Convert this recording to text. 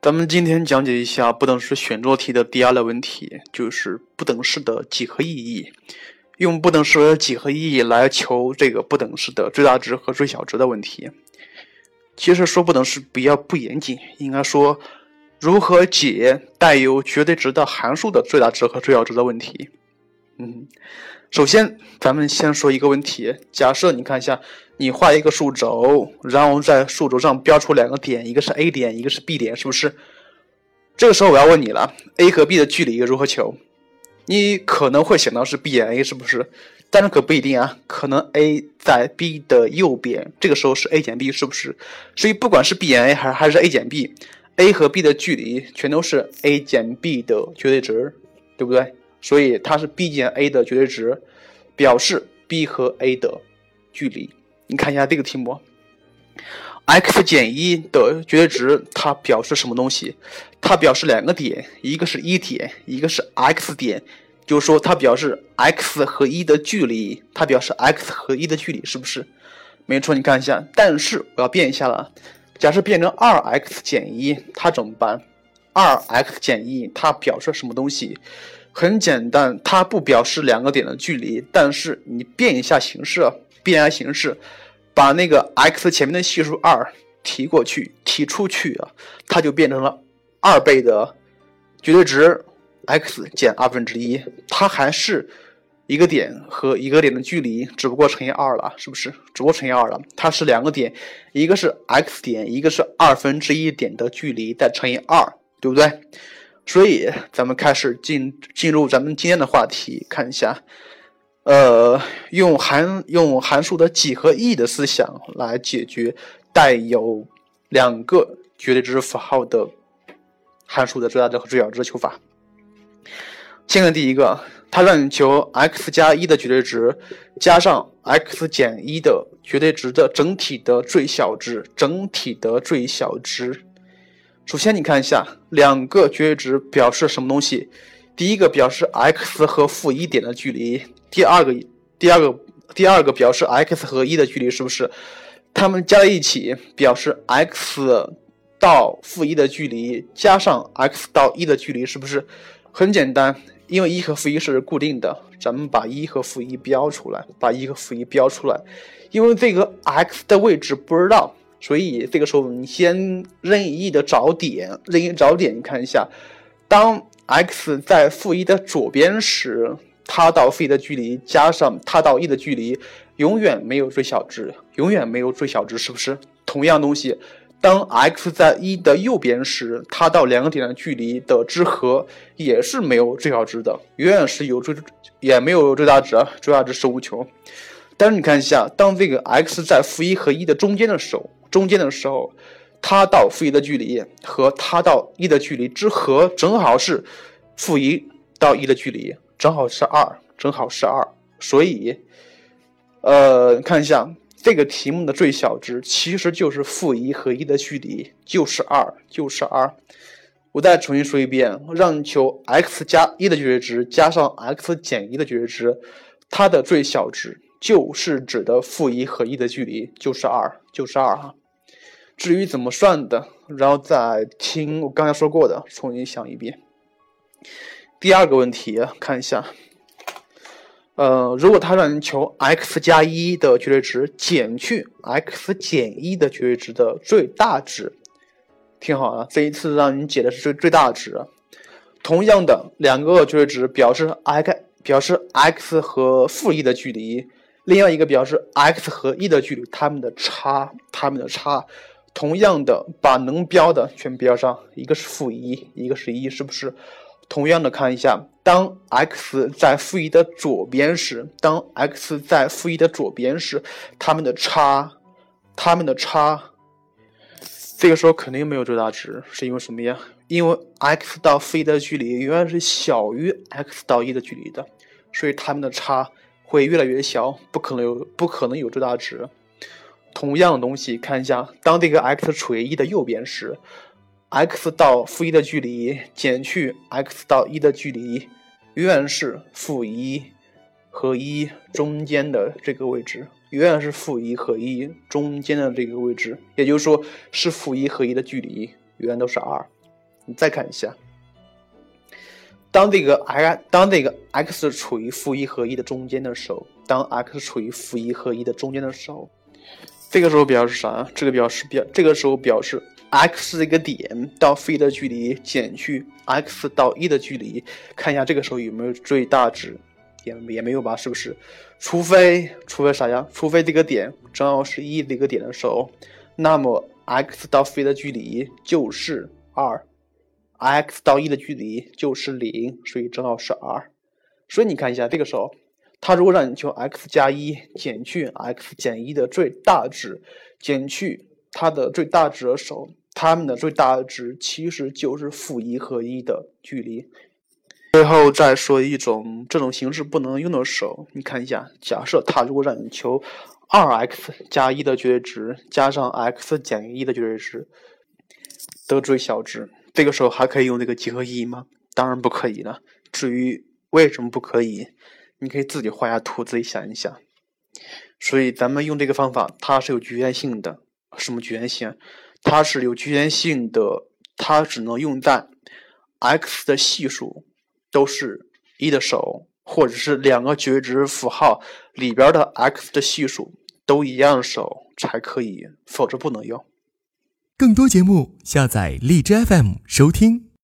咱们今天讲解一下不等式选做题的第二类问题，就是不等式的几何意义。用不等式的几何意义来求这个不等式的最大值和最小值的问题。其实说不等式比较不严谨，应该说如何解带有绝对值的函数的最大值和最小值的问题。嗯，首先咱们先说一个问题，假设你看一下。你画一个数轴，然后在数轴上标出两个点，一个是 A 点，一个是 B 点，是不是？这个时候我要问你了，A 和 B 的距离如何求？你可能会想到是 B 减 A，是不是？但是可不一定啊，可能 A 在 B 的右边，这个时候是 A 减 B，是不是？所以不管是 B 减 A 还是还是 A 减 B，A 和 B 的距离全都是 A 减 B 的绝对值，对不对？所以它是 B 减 A 的绝对值，表示 B 和 A 的距离。你看一下这个题目，x 减一的绝对值，它表示什么东西？它表示两个点，一个是一点，一个是 x 点，就是说它表示 x 和一的距离，它表示 x 和一的距离，是不是？没错，你看一下。但是我要变一下了，假设变成二 x 减一，它怎么办？二 x 减一，它表示什么东西？很简单，它不表示两个点的距离，但是你变一下形式。变一下形式，把那个 x 前面的系数二提过去，提出去啊，它就变成了二倍的绝对值 x 减二分之一，它还是一个点和一个点的距离，只不过乘以二了，是不是？只不过乘以二了，它是两个点，一个是 x 点，一个是二分之一点的距离，再乘以二，对不对？所以咱们开始进进入咱们今天的话题，看一下。呃，用函用函数的几何意义的思想来解决带有两个绝对值符号的函数的最大值和最小值的求法。先看第一个，它让你求 x 加一的绝对值加上 x 减一的绝对值的整体的最小值，整体的最小值。首先你看一下，两个绝对值表示什么东西？第一个表示 x 和负一点的距离。第二个，第二个，第二个表示 x 和一的距离是不是？它们加在一起表示 x 到负一的距离加上 x 到一的距离是不是？很简单，因为一和负一是固定的，咱们把一和负一标出来，把一和负一标出来。因为这个 x 的位置不知道，所以这个时候你先任意的找点，任意找点，你看一下，当 x 在负一的左边时。它到负一的距离加上它到一的距离，永远没有最小值，永远没有最小值，是不是？同样东西，当 x 在一的右边时，它到两个点的距离的之和也是没有最小值的，永远是有最也没有最大值，最大值是无穷。但是你看一下，当这个 x 在负一和一的中间的时候，中间的时候，它到负一的距离和它到一的距离之和正好是负一到一的距离。正好是二，正好是二，所以，呃，看一下这个题目的最小值其实就是负一和一的距离，就是二，就是二。我再重新说一遍，让你求 x 加一的绝对值加上 x 减一的绝对值，它的最小值就是指的负一和一的距离，就是二，就是二哈。至于怎么算的，然后再听我刚才说过的，重新想一遍。第二个问题，看一下，呃，如果他让你求 x 加一的绝对值减去 x 减一的绝对值的最大值，听好了，这一次让你解的是最最大值。同样的两个绝对值表示 x 表示 x 和负一的距离，另外一个表示 x 和一的距离，它们的差，它们的差，同样的把能标的全标上，一个是负一，一个是一，是不是？同样的看一下，当 x 在负一的左边时，当 x 在负一的左边时，它们的差，它们的差，这个时候肯定没有最大值，是因为什么呀？因为 x 到负一的距离永远是小于 x 到一的距离的，所以它们的差会越来越小，不可能有不可能有最大值。同样的东西，看一下，当这个 x 处于一的右边时。x 到负一的距离减去 x 到一的距离，永远是负一和一中间的这个位置，永远是负一和一中间的这个位置，也就是说是负一和一的距离永远都是二，你再看一下，当这个 i 当这个 x 处于负一和一的中间的时候，当 x 处于负一和一的中间的时候，这个时候表示啥？这个表示表这个时候表示 x 这个点到负一的距离减去 x 到一的距离，看一下这个时候有没有最大值。也也没有吧，是不是？除非除非啥呀？除非这个点正好是一这个点的时候，那么 x 到负一的距离就是二，x 到一的距离就是零，所以正好是二。所以你看一下，这个时候，它如果让你求 x 加一减去 x 减一的最大值，减去它的最大值的时候，它们的最大值其实就是负一和一的距离。最后再说一种这种形式不能用的时候，你看一下，假设它如果让你求二 x 加一的绝对值加上 x 减一的绝对值的最小值，这个时候还可以用这个几何意义吗？当然不可以了。至于为什么不可以，你可以自己画下图，自己想一想。所以咱们用这个方法，它是有局限性的。什么局限性？它是有局限性的，它只能用在 x 的系数。都是一的手，或者是两个绝对值符号里边的 x 的系数都一样的时候才可以，否则不能用。更多节目，下载荔枝 FM 收听。